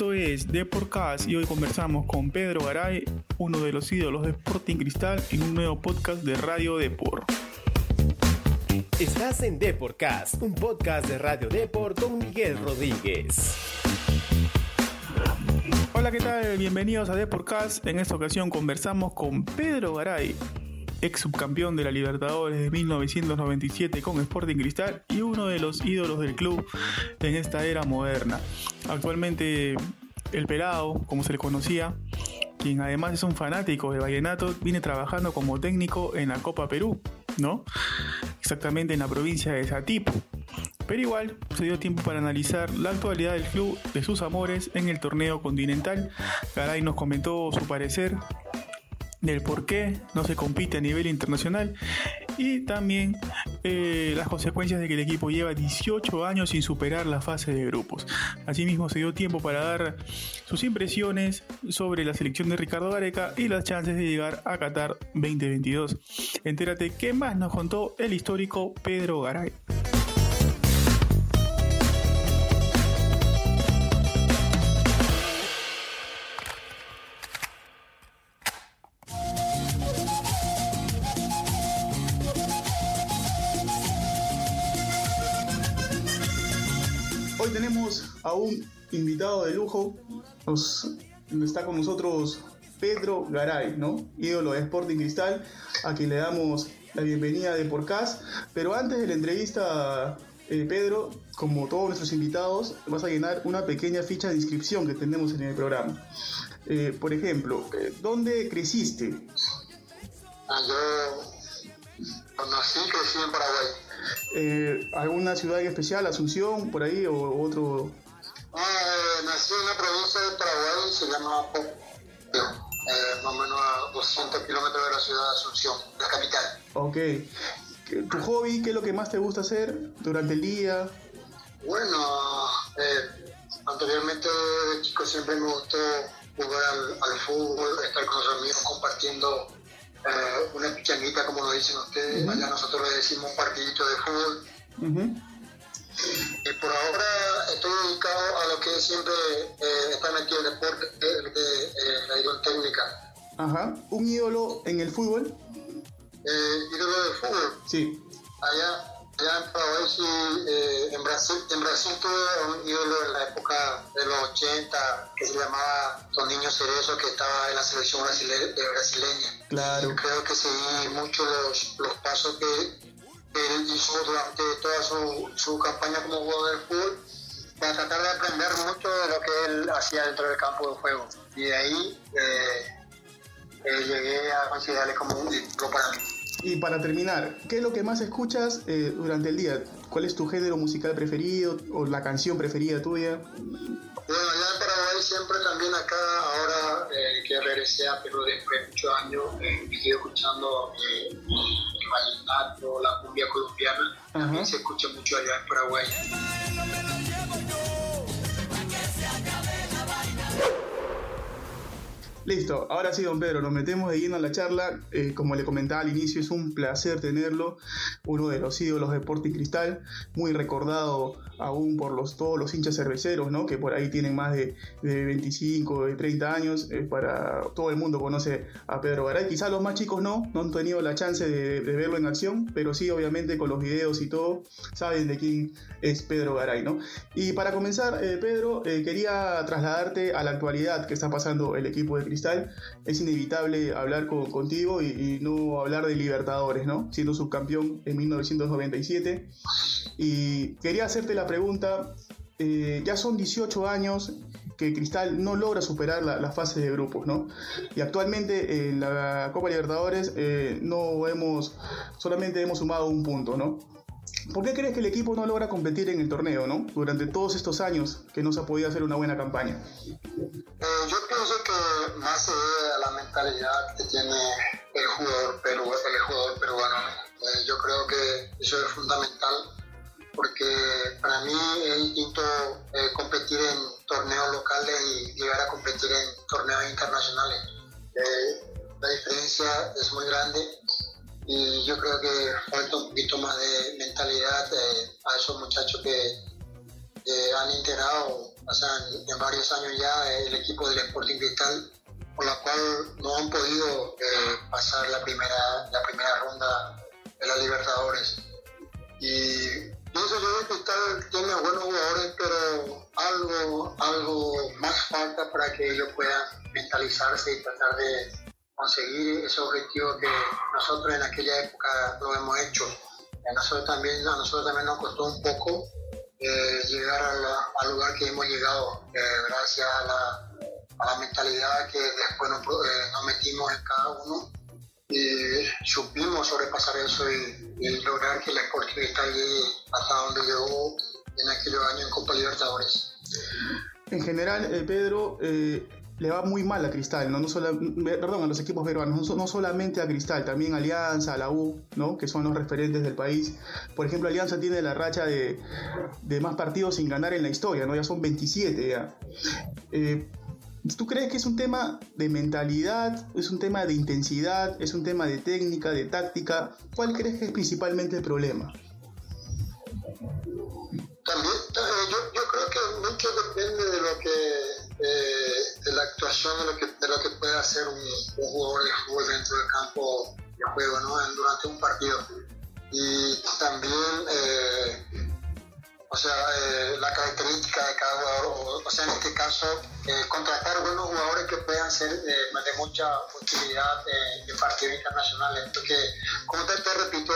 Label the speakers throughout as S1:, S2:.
S1: Esto es Deporcast y hoy conversamos con Pedro Garay, uno de los ídolos de Sporting Cristal, en un nuevo podcast de Radio Deport.
S2: Estás en Deporcast, un podcast de Radio Deport con Miguel Rodríguez.
S1: Hola, ¿qué tal? Bienvenidos a Deporcast. En esta ocasión conversamos con Pedro Garay, ex subcampeón de la Libertadores de 1997 con Sporting Cristal y uno de los ídolos del club en esta era moderna. Actualmente el pelado, como se le conocía, quien además es un fanático de Vallenato, viene trabajando como técnico en la Copa Perú, ¿no? Exactamente en la provincia de Satipo. Pero igual se dio tiempo para analizar la actualidad del club, de sus amores en el torneo continental. Garay nos comentó su parecer del por qué no se compite a nivel internacional y también eh, las consecuencias de que el equipo lleva 18 años sin superar la fase de grupos. Asimismo se dio tiempo para dar sus impresiones sobre la selección de Ricardo Gareca y las chances de llegar a Qatar 2022. Entérate qué más nos contó el histórico Pedro Garay. A un invitado de lujo. Nos, está con nosotros Pedro Garay, ¿no? ídolo de Sporting Cristal, a quien le damos la bienvenida de Porcas. Pero antes de la entrevista, eh, Pedro, como todos nuestros invitados, vas a llenar una pequeña ficha de inscripción que tenemos en el programa. Eh, por ejemplo, eh, ¿dónde creciste?
S3: Yo nací y crecí en Paraguay.
S1: ¿Alguna ciudad en especial, Asunción, por ahí, o otro?
S3: Ah, eh, nací en una provincia de Paraguay, se llama Pop, eh, más o menos a 200 kilómetros de la ciudad de Asunción, la capital.
S1: Ok. ¿Tu hobby, qué es lo que más te gusta hacer durante el día?
S3: Bueno, eh, anteriormente de chico siempre me gustó jugar al, al fútbol, estar con los amigos compartiendo eh, una pichanita, como lo dicen ustedes, allá nosotros le decimos un partidito de fútbol.
S1: Ujú.
S3: Y por ahora estoy dedicado a lo que siempre eh, estar metido en el deporte, lo que, eh, la dirección técnica.
S1: Ajá. ¿Un ídolo en el fútbol?
S3: Eh, ídolo de fútbol,
S1: Sí.
S3: allá, allá en Paraguay sí, eh, en Brasil, en Brasil tuve un ídolo en la época de los 80 que se llamaba Toninho Cerezo que estaba en la selección brasile- brasileña.
S1: Claro.
S3: Creo que seguí mucho los, los pasos que él hizo durante toda su, su campaña como jugador de fútbol para tratar de aprender mucho de lo que él hacía dentro del campo de juego. Y de ahí eh, eh, llegué a considerarle como un ídolo para mí.
S1: Y para terminar, ¿qué es lo que más escuchas eh, durante el día? ¿Cuál es tu género musical preferido o la canción preferida tuya?
S3: Bueno, allá en Paraguay siempre también acá, ahora eh, que regresé a Perú después de muchos años, eh, sigo escuchando eh, vallenato, la cumbia colombiana, también se escucha mucho allá en Paraguay.
S1: Listo, ahora sí, don Pedro, nos metemos de lleno a la charla. Eh, como le comentaba al inicio, es un placer tenerlo, uno de los ídolos de Sporting Cristal, muy recordado aún por los, todos los hinchas cerveceros, ¿no? que por ahí tienen más de, de 25, de 30 años. eh, para todo el mundo conoce a Pedro Garay. Quizás los más chicos no, no han tenido la chance de, verlo en acción, pero sí, obviamente, con los videos y todo, saben de quién es Pedro Garay. ¿no? Y para comenzar, eh, Pedro, quería trasladarte a la actualidad que está pasando el equipo de Cristal. Es inevitable hablar con- contigo y, y no hablar de Libertadores, ¿no? Siendo subcampeón en 1997. Y quería hacerte la pregunta, eh, ya son 18 años que Cristal no logra superar la, la fase de grupos, ¿no? Y actualmente en la Copa Libertadores eh, no hemos, solamente hemos sumado un punto, ¿no? ¿Por qué crees que el equipo no logra competir en el torneo, no? Durante todos estos años que no se ha podido hacer una buena campaña.
S3: Eh, yo pienso que más se debe a la mentalidad que tiene el jugador, peru, el jugador peruano. Eh, yo creo que eso es fundamental porque para mí es distinto eh, competir en torneos locales y llegar a competir en torneos internacionales. Eh, la diferencia es muy grande y yo creo que falta un poquito más de mentalidad eh, a esos muchachos que, han integrado o sea, en, varios años ya el equipo del Sporting Cristal, por la cual no han podido eh, pasar la primera, la primera ronda de la Libertadores. Y pienso yo que Cristal tiene buenos jugadores, pero algo, algo más falta para que ellos puedan mentalizarse y tratar de conseguir ese objetivo que nosotros en aquella época lo hemos hecho. A nosotros también, a nosotros también nos costó un poco eh, llegar al lugar que hemos llegado, eh, gracias a la, a la, mentalidad que después nos, eh, nos, metimos en cada uno y supimos sobrepasar eso y, y lograr que la está allí hasta donde llegó en aquellos años en Copa Libertadores.
S1: En general, Pedro, le va muy mal a Cristal, ¿no? no solo, perdón, a los equipos peruanos, no, solamente a Cristal, también a Alianza, a la U, ¿no? que son los referentes del país. Por ejemplo, Alianza tiene la racha de, más partidos sin ganar en la historia, ¿no? ya son 27 ya. Eh, ¿Tú crees que es un tema de mentalidad, es un tema de intensidad, es un tema de técnica, de táctica? ¿Cuál crees que es principalmente el problema?
S3: También, yo, yo creo que mucho depende actuación de lo que, de lo que puede hacer un, jugador de fútbol dentro del campo de juego ¿no? durante un partido. Y también, eh, o sea, eh, la característica de cada jugador, o, sea, en este caso, contratar buenos jugadores que puedan ser de mucha utilidad en partidos internacionales. Porque, como te, te repito,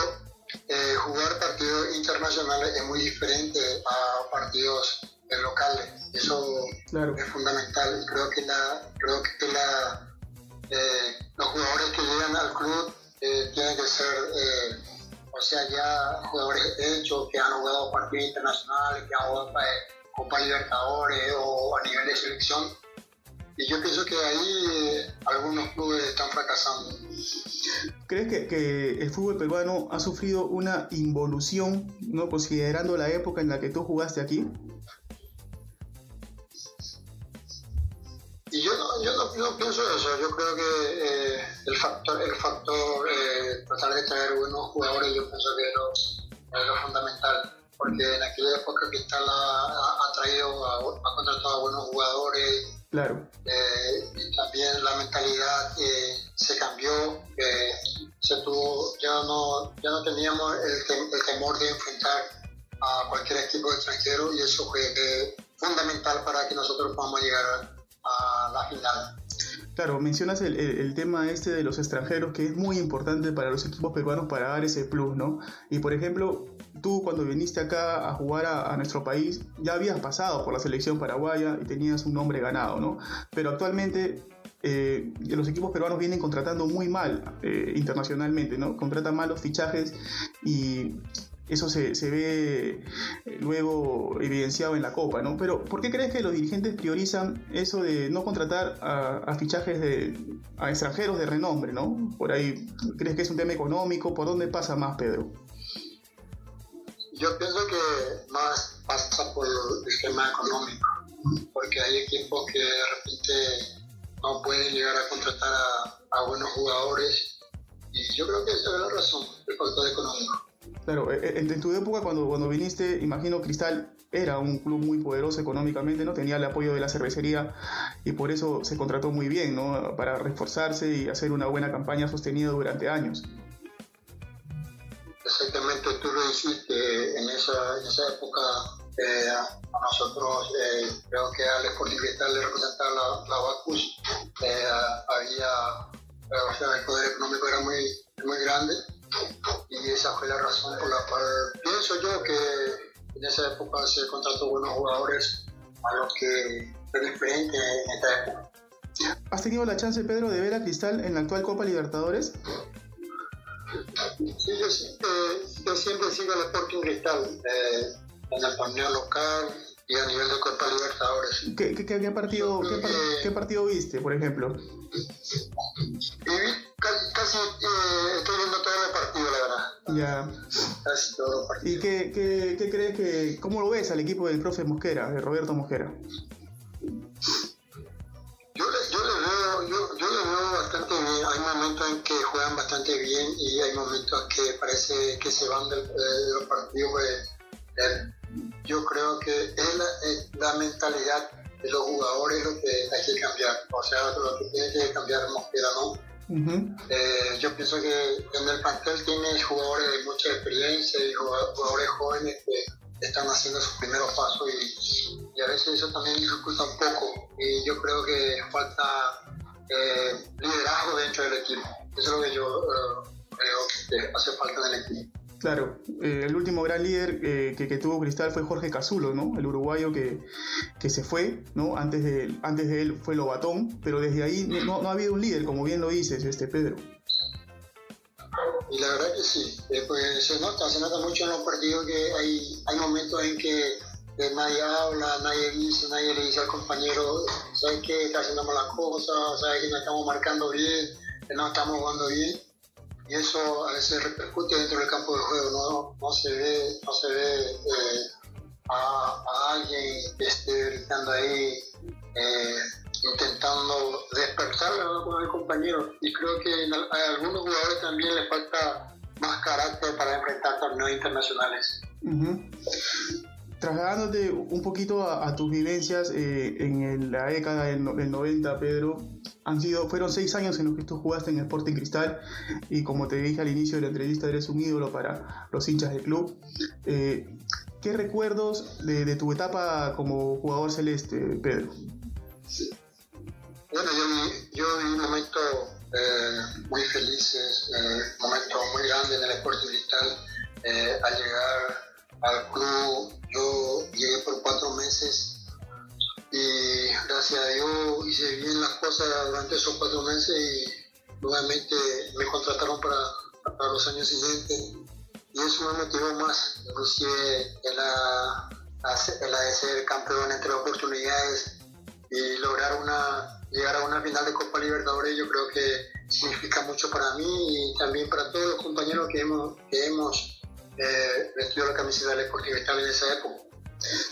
S3: jugar partidos internacionales es muy diferente a partidos locales. Eso es fundamental. Creo que, la, creo que la, eh, los jugadores que llegan al club eh, tienen que ser, eh, o sea, ya jugadores hechos, que han jugado partidos internacionales, que han jugado Copa Libertadores o a nivel de selección. Y yo pienso que ahí algunos clubes están fracasando.
S1: ¿Crees que, que, el fútbol peruano ha sufrido una involución, ¿no? considerando la época en la que tú jugaste aquí?
S3: Y yo no, yo no, pienso eso, yo creo que eh, el factor, el factor eh, tratar de traer buenos jugadores, yo pienso que es lo, fundamental, porque en aquella época Cristal ha, ha, traído, ha, contratado a buenos jugadores,
S1: claro.
S3: Eh, y también la mentalidad se cambió, se tuvo, ya no, ya no teníamos el, el temor de enfrentar a cualquier equipo extranjero y eso fue fundamental para que nosotros podamos llegar a la.
S1: Claro, mencionas el, el, tema este de los extranjeros que es muy importante para los equipos peruanos para dar ese plus, ¿no? Y por ejemplo, tú cuando viniste acá a jugar a, nuestro país ya habías pasado por la selección paraguaya y tenías un nombre ganado, ¿no? Pero actualmente eh, los equipos peruanos vienen contratando muy mal eh, internacionalmente, ¿no? Contratan mal los fichajes y eso se, se, ve eh, luego evidenciado en la Copa, ¿no? Pero ¿por qué crees que los dirigentes priorizan eso de no contratar a, fichajes de a extranjeros de renombre, ¿no? Por ahí, ¿crees que es un tema económico? ¿Por dónde pasa más, Pedro?
S3: Yo pienso que más pasa por el tema económico, porque hay equipos que de repente no pueden llegar a contratar a, a buenos jugadores y yo creo que esa es la razón, el factor económico.
S1: Claro, e, e, en, tu época cuando, cuando viniste, imagino Cristal era un club muy poderoso económicamente, ¿no? Tenía el apoyo de la cervecería y por eso se contrató muy bien, ¿no? Para reforzarse y hacer una buena campaña sostenida durante años.
S3: Exactamente, tú lo dijiste, en esa, en esa época eh, a nosotros, eh, creo que al Sporting Cristal le representaba la, la Bacus, eh, había, o sea, el poder económico muy, muy grande y esa fue la razón por la cual pienso yo que en esa época se contrató buenos jugadores a los que fue diferente en esta época.
S1: ¿Has tenido la chance, Pedro, de ver a Cristal en la actual Copa Libertadores?
S3: Sí, yo siempre, yo siempre sigo el Sporting Cristal eh, en el torneo local y a nivel de Copa Libertadores.
S1: ¿Qué, qué, qué partido, qué, partido viste, por ejemplo?
S3: casi, eh, estoy viendo todo el partido, la verdad.
S1: Ya.
S3: Casi todo el partido.
S1: ¿Y qué, qué, qué crees que, cómo lo ves al equipo del profe Mosquera, de Roberto Mosquera?
S3: Yo le, yo le veo, yo, le veo bastante bien. Hay momentos en que juegan bastante bien y hay momentos que parece que se van del, de los partidos. Pues, yo creo que es la, la mentalidad de los jugadores lo que hay que cambiar. O sea, lo que tiene que cambiar Mosquera, ¿no? Eh, yo pienso que en el plantel tiene jugadores de mucha experiencia y jugadores jóvenes que están haciendo sus primeros pasos y, a veces eso también dificulta un poco. Y yo creo que falta eh, liderazgo dentro del equipo. Eso es lo que yo eh, creo que hace falta en el equipo.
S1: Claro, eh, el último gran líder eh, que, tuvo Cristal fue Jorge Cazulo, ¿no? El uruguayo que, se fue, ¿no? Antes de, antes de él fue Lobatón, pero desde ahí no, ha habido un líder, como bien lo dices, este Pedro.
S3: Y la verdad que sí, eh, pues se nota, se nota mucho en los partidos que hay, hay momentos en que nadie habla, nadie dice, nadie le dice al compañero, ¿sabes qué? Está haciendo malas cosas, ¿sabes que no estamos marcando bien, que no estamos jugando bien y eso a veces repercute dentro del campo de juego, no, no se ve, no se ve eh, a, alguien que esté gritando ahí, eh, intentando despertarlo con el compañero. Y creo que a algunos jugadores también les falta más carácter para enfrentar torneos internacionales.
S1: Trasladándote un poquito a, tus vivencias eh, en la década del, del 90, Pedro, han sido, fueron seis años en los que tú jugaste en Sporting Cristal y como te dije al inicio de la entrevista, eres un ídolo para los hinchas del club. Eh, ¿Qué recuerdos de, tu etapa como jugador celeste, Pedro?
S3: Bueno, yo, viví un momento eh, muy felices, eh, un momento muy grande en el Sporting esos cuatro meses y nuevamente me contrataron para, para los años siguientes y eso me motivó más, inclusive en la, la de ser campeón entre oportunidades y lograr una llegar a una final de Copa Libertadores yo creo que significa mucho para mí y también para todos los compañeros que hemos, que hemos eh, vestido la camiseta del Cristal en esa época.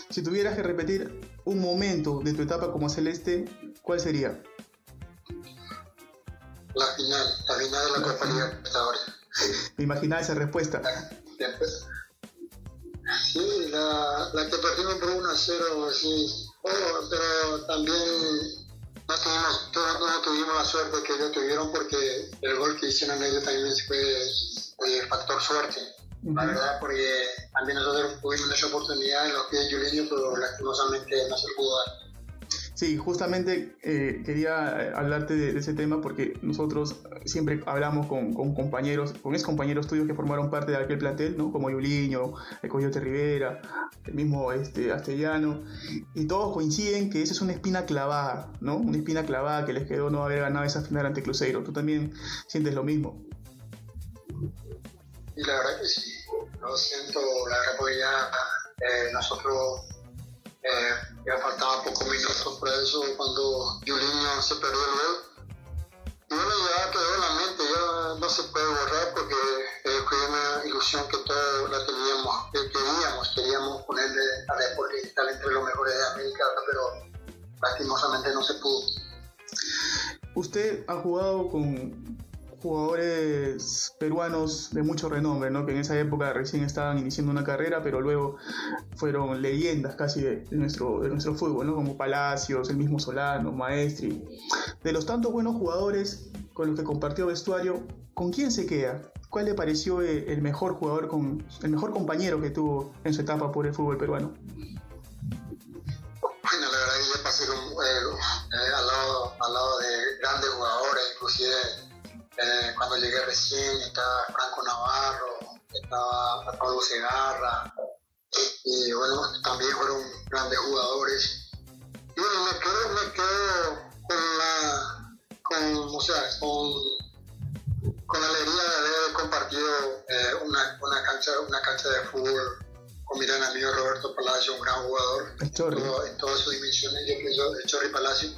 S1: Si tuvieras que repetir un momento de tu etapa como celeste, ¿cuál sería?
S3: La final, la final de la, Copa Libertadores.
S1: Me imaginaba esa respuesta.
S3: Sí, la, la que perdimos por 1 a 0, sí. Oh, pero también no tuvimos, no, tuvimos la suerte que ellos tuvieron porque el gol que hicieron ellos también fue factor suerte la verdad, porque también nosotros tuvimos esa oportunidad en los pies de Juliño, pero lastimosamente no se pudo dar.
S1: Sí, justamente eh, quería eh, hablarte de, ese tema porque nosotros siempre hablamos con, compañeros, con ex compañeros tuyos que formaron parte de aquel plantel, ¿no? Como Yuliño, el Coyote Rivera, el mismo este, y todos coinciden que esa es una espina clavada, ¿no? Una espina clavada que les quedó no haber ganado esa final ante Cruzeiro. ¿Tú también sientes lo mismo?
S3: Y la verdad que sí, lo siento, la verdad eh, nosotros eh, ya faltaba pocos minutos para eso cuando Juliño se perdió el gol. Y bueno, ya quedó en la mente, ya no se puede borrar porque fue una ilusión que todos la teníamos, que queríamos, queríamos ponerle a Deportes Digital entre los mejores de América, pero lastimosamente no se pudo.
S1: Usted ha jugado con jugadores peruanos de mucho renombre, ¿no? que en esa época recién estaban iniciando una carrera, pero luego fueron leyendas casi de, nuestro, de nuestro fútbol, ¿no? como Palacios, el mismo Solano, Maestri. De los tantos buenos jugadores con los que compartió vestuario, ¿con quién se queda? ¿Cuál le pareció eh, el mejor jugador, con, el mejor compañero que tuvo en su etapa por el fútbol peruano?
S3: Bueno, la verdad yo pasé eh, al, lado, al lado de grandes jugadores, inclusive eh, cuando llegué recién estaba Franco Navarro, estaba Pablo Segarra, y bueno, también fueron grandes jugadores. Y bueno, me quedo, me quedo con la, con, o sea, con, con la alegría de haber compartido eh, una, una, cancha, una cancha de fútbol con mi gran amigo Roberto Palacio, un gran jugador en todas sus dimensiones, yo pienso el Chorri Palacio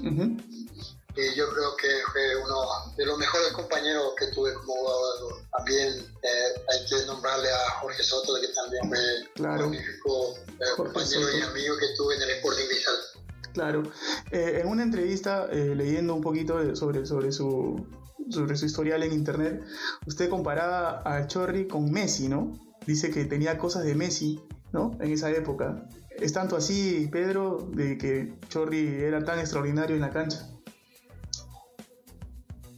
S3: y yo creo que fue uno de los mejores compañeros que tuve como jugador. También eh, hay que nombrarle a Jorge Soto, que también fue claro. magnífico eh, compañero y amigo que tuve en el Sporting Cristal.
S1: Claro. Eh, en una entrevista, leyendo un poquito sobre, sobre, su, sobre su historial en internet, usted comparaba a Chorri con Messi, ¿no? Dice que tenía cosas de Messi, ¿no? En esa época. ¿Es tanto así, Pedro, de que Chorri era tan extraordinario en la cancha?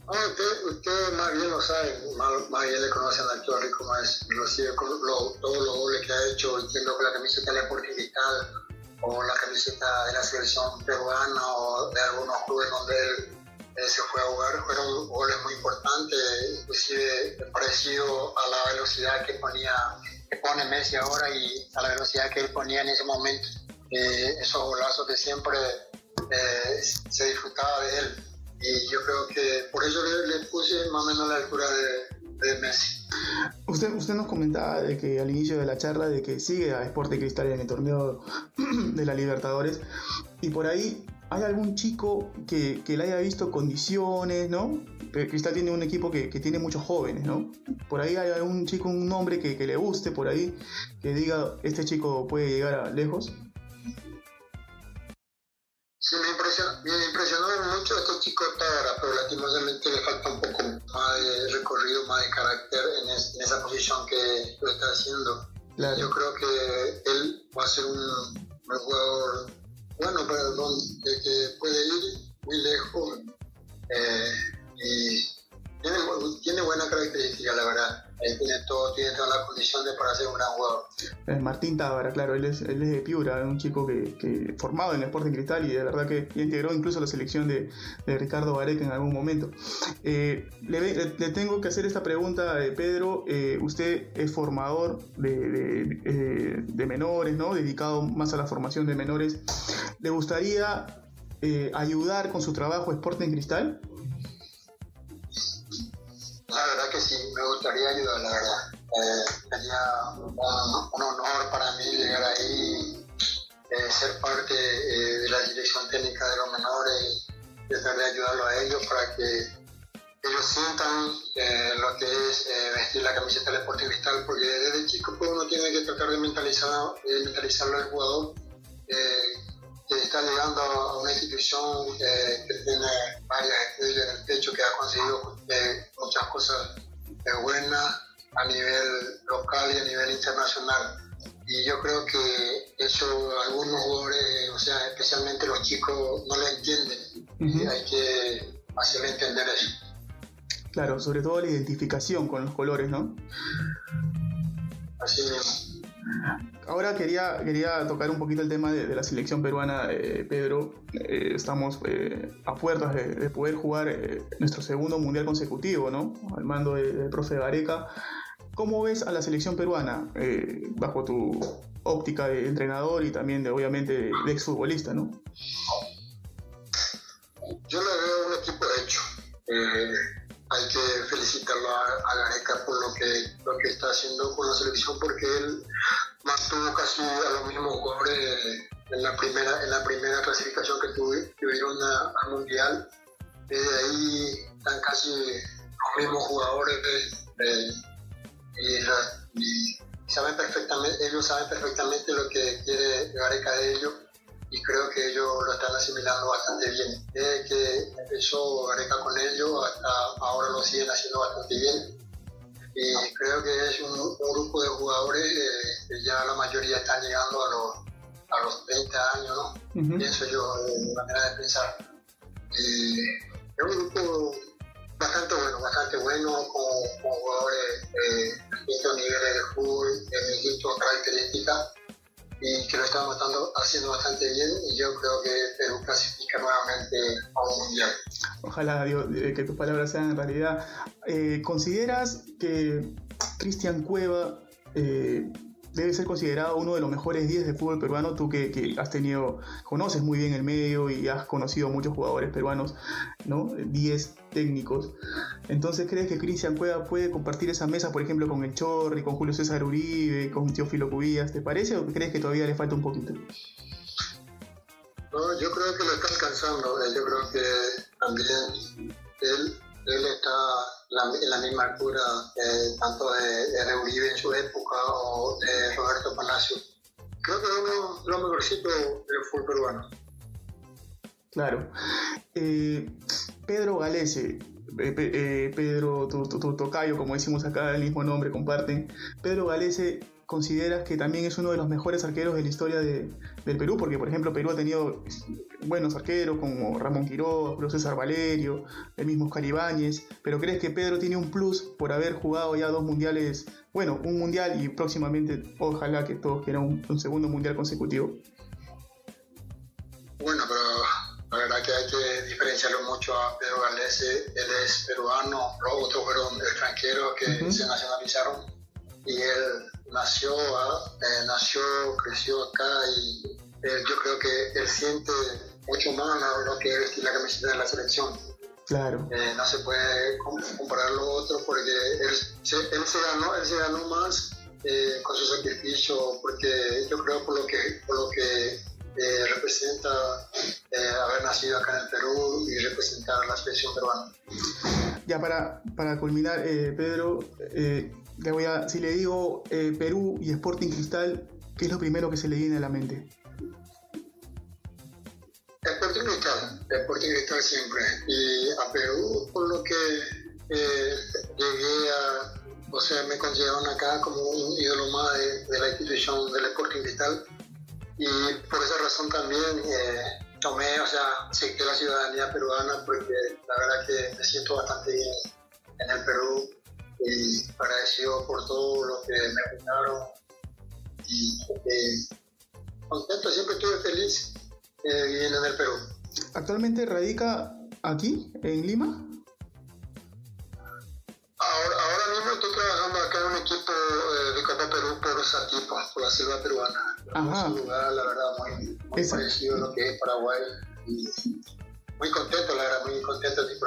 S3: Usted, usted, más bien lo sabe, más, bien le conocen a Chorri como es, inclusive lo, todos los goles que ha hecho, entiendo con la camiseta de Deportivo Cristal o la camiseta de la selección peruana o de algunos clubes donde él eh, se fue a jugar, fueron goles muy importantes, inclusive parecido a la velocidad que ponía que pone Messi ahora y a la velocidad que él ponía en ese momento. Eh, esos golazos que siempre eh, se disfrutaba de él. Y yo creo que por eso le, puse más o menos la altura de, Messi.
S1: Usted, usted nos comentaba de que al inicio de la charla de que sigue a Sporting Cristal en el torneo de la Libertadores y por ahí ¿Hay algún chico que, que le haya visto condiciones, no? Cristal tiene un equipo que, que, tiene muchos jóvenes, ¿no? Por ahí hay algún chico, un nombre que, que le guste, por ahí, que diga, este chico puede llegar a lejos.
S3: Sí, me impresionó, me impresionó mucho este chico Tábara, pero lastimosamente le falta un poco más de recorrido, más de carácter en, en esa posición que lo está haciendo. Yo creo que él va a ser un, un jugador bueno, pero de que puede ir muy lejos eh, y tiene, tiene buena característica, la verdad. Tiene, de para ser un gran jugador.
S1: Martín Tábara, claro, él es, él es de Piura, un chico que, que formado en el Sporting Cristal y de verdad que integró incluso la selección de, de Ricardo Vareca en algún momento. Eh, le, tengo que hacer esta pregunta, eh, Pedro. Eh, usted es formador de, de, de, menores, ¿no? Dedicado más a la formación de menores. ¿Le gustaría ayudar con su trabajo Sporting Cristal?
S3: La verdad que sí, me gustaría ayudar, la verdad. Eh, sería un, honor para mí llegar ahí, eh, ser parte eh, de la dirección técnica de los menores, tratar de ayudarlos a ellos para que ellos sientan lo que es vestir la camiseta del Deportivo Cristal, porque desde chico pues, uno tiene que tratar de mentalizar, mentalizarlo al jugador está llegando a una institución que tiene varias estrellas en el techo, que ha conseguido eh, muchas cosas buenas a nivel local y a nivel internacional. Y yo creo que eso algunos jugadores, o sea, especialmente los chicos, no lo entienden. y hay que hacerle entender eso.
S1: Claro, sobre todo la identificación con los colores, ¿no?
S3: Así mismo.
S1: Ahora quería, quería tocar un poquito el tema de, la selección peruana, eh, Pedro. Eh, estamos eh, a puertas de, poder jugar nuestro segundo mundial consecutivo, ¿no? Al mando del profe Gareca. ¿Cómo ves a la selección peruana bajo tu óptica de entrenador y también de, obviamente, de, exfutbolista, ¿no?
S3: Yo le veo un equipo hecho hay que felicitarlo a, Gareca por lo que, lo que está haciendo con la selección porque él mantuvo casi a los mismos jugadores en la primera, en la primera clasificación que, tuvieron al Mundial. Desde ahí están casi los mismos jugadores y, saben perfectamente, ellos saben perfectamente lo que quiere Gareca de ellos y creo que ellos lo están asimilando bastante bien. Desde que empezó Gareca con ellos hasta ahora lo siguen haciendo bastante bien. Y creo que es un, grupo de jugadores que ya la mayoría están llegando a los, a los 30 años, ¿no? Pienso yo, de mi manera de pensar. Y es un grupo bastante bueno, bastante bueno, con, jugadores de distintos niveles de fútbol, de distintas características y que lo estamos haciendo bastante bien y yo creo que Perú clasifica nuevamente a un mundial.
S1: Ojalá que tus palabras sean realidad. Eh, ¿Consideras que Cristian Cueva eh, debe ser considerado uno de los mejores 10 de fútbol peruano, tú que, has tenido, conoces muy bien el medio y has conocido muchos jugadores peruanos, ¿no? 10 técnicos. Entonces, ¿crees que Cristian Cueva puede compartir esa mesa, por ejemplo, con el Chorri, con Julio César Uribe, con Teófilo Cubillas? ¿Te parece o crees que todavía le falta un poquito?
S3: No, yo creo que lo está alcanzando. Yo creo que también él, él está en la misma altura eh, tanto de, de Uribe en su época o de Roberto Palacio. Creo que es uno de los mejorcitos del fútbol peruano.
S1: Claro. Eh, Pedro Galese, eh, Pedro, tu, tocayo, como decimos acá, el mismo nombre comparten. Pedro Galese consideras que también es uno de los mejores arqueros de la historia de, del Perú, porque por ejemplo Perú ha tenido buenos arqueros como Ramón Quiroga, Julio César Valerio, el mismo Oscar Ibáñez, pero crees que Pedro tiene un plus por haber jugado ya dos mundiales, bueno, un mundial y próximamente ojalá que todos quieran un, un segundo mundial consecutivo.
S3: Bueno, pero la verdad que hay que diferenciarlo mucho a Pedro Galese. Él es peruano, los otros fueron extranjeros que se nacionalizaron y él nació, eh, nació, creció acá y yo creo que él siente mucho más lo que es vestir la camiseta de la selección.
S1: Claro.
S3: Eh, no se puede comparar lo otro porque él, se, él se ganó, él se ganó más eh, con su sacrificio porque yo creo por lo que, por lo que representa haber nacido acá en el Perú y representar a la selección peruana.
S1: Ya para, para culminar, Pedro, le voy a, si le digo eh, Perú y Sporting Cristal, ¿qué es lo primero que se le viene a la mente?
S3: Sporting Cristal, Sporting Cristal siempre. Y a Perú, por lo que eh, llegué a, o sea, me consideraron acá como un ídolo más de, la institución del Sporting Cristal. Y por esa razón también eh, tomé, o sea, acepté la ciudadanía peruana porque la verdad que me siento bastante bien en el Perú y agradecido por todo lo que me brindaron y eh, contento, siempre estuve feliz eh, viviendo en el Perú.
S1: ¿Actualmente radica aquí, en Lima?
S3: Ahora, ahora mismo estoy trabajando acá en un equipo eh, de Copa Perú por Satipo, por la selva peruana. Es un lugar, la verdad, muy, muy parecido a lo que es Paraguay. Y, muy contento, la verdad, muy contento de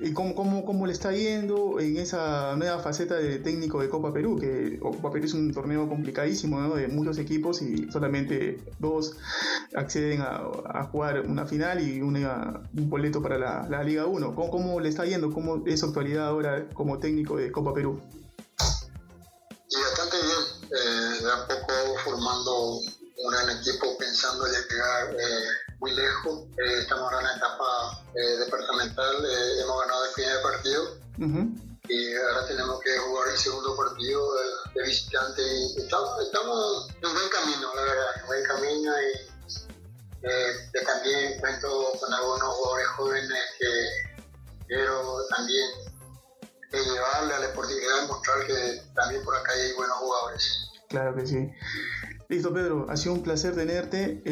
S1: ¿Y cómo, cómo, cómo, le está yendo en esa nueva faceta de técnico de Copa Perú? Que Copa Perú es un torneo complicadísimo, ¿no? De muchos equipos y solamente dos acceden a, jugar una final y una, un boleto para la, Liga 1. ¿Cómo, ¿Cómo, le está yendo? ¿Cómo es su actualidad ahora como técnico de Copa Perú?
S3: Y bastante bien. Eh, de a poco formando un gran equipo pensando en llegar... Eh, muy lejos. Eh, estamos ahora en la etapa eh, departamental, eh, hemos ganado el primer partido y ahora tenemos que jugar el segundo partido de, visitante y estamos, estamos, en buen camino, la verdad, en buen camino y también cuento con algunos jugadores jóvenes que quiero también llevarle a la deportividad y mostrar que también por acá hay buenos jugadores.
S1: Claro que sí. Listo, Pedro, ha sido un placer tenerte.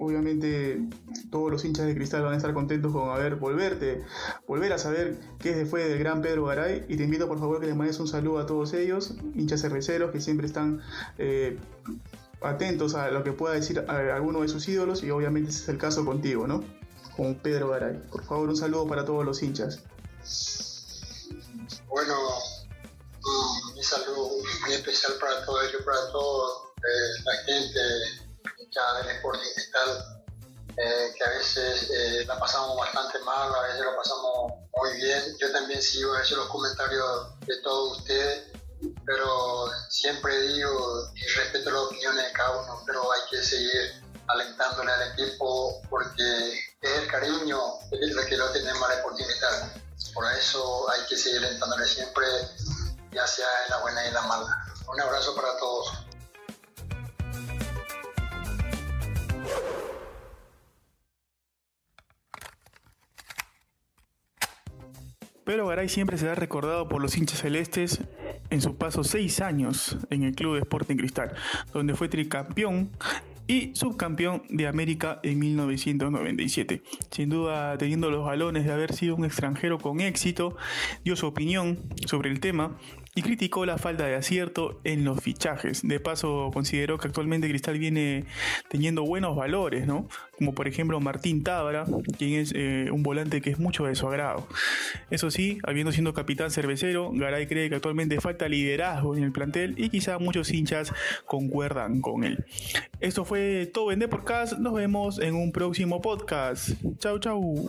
S1: Obviamente todos los hinchas de cristal van a estar contentos con haber volverte, volver a saber qué fue del gran Pedro Garay y te invito por favor que le mandes un saludo a todos ellos, hinchas cerveceros que siempre están eh, atentos a lo que pueda decir alguno de sus ídolos y obviamente ese es el caso contigo, ¿no? Con Pedro Garay. Por favor un saludo para todos los hinchas.
S3: Bueno, un saludo muy especial para todos ellos, para toda la gente del Sporting Cristal, eh, que a veces eh, la pasamos bastante mal, a veces lo pasamos muy bien. Yo también sigo a veces los comentarios de todos ustedes, pero siempre digo y respeto las opiniones de cada uno, pero hay que seguir alentándole al equipo porque es el cariño que lo tenemos al Sporting Cristal. Por eso hay que seguir alentándole siempre, ya sea en la buena y en la mala. Un abrazo para todos.
S1: Pero Garay siempre será recordado por los hinchas celestes en su paso seis años en el Club de Sporting Cristal, donde fue tricampeón y subcampeón de América en 1997. Sin duda, teniendo los balones de haber sido un extranjero con éxito, dio su opinión sobre el tema y criticó la falta de acierto en los fichajes. De paso, consideró que actualmente Cristal viene teniendo buenos valores, ¿no? Como por ejemplo Martín Tábara, quien es eh, un volante que es mucho de su agrado. Eso sí, habiendo sido capitán cervecero, Garay cree que actualmente falta liderazgo en el plantel y quizá muchos hinchas concuerdan con él. Esto fue todo en Deporcast. Nos vemos en un próximo podcast. Chau, chau.